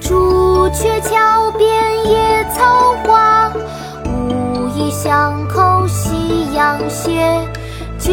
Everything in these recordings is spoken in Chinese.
朱雀桥边野草花，乌衣巷口夕阳斜。就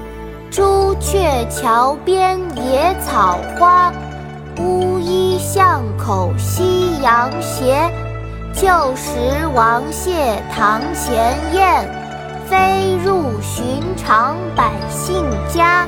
朱雀桥边野草花，乌衣巷口夕阳斜。旧时王谢堂前燕，飞入寻常百姓家。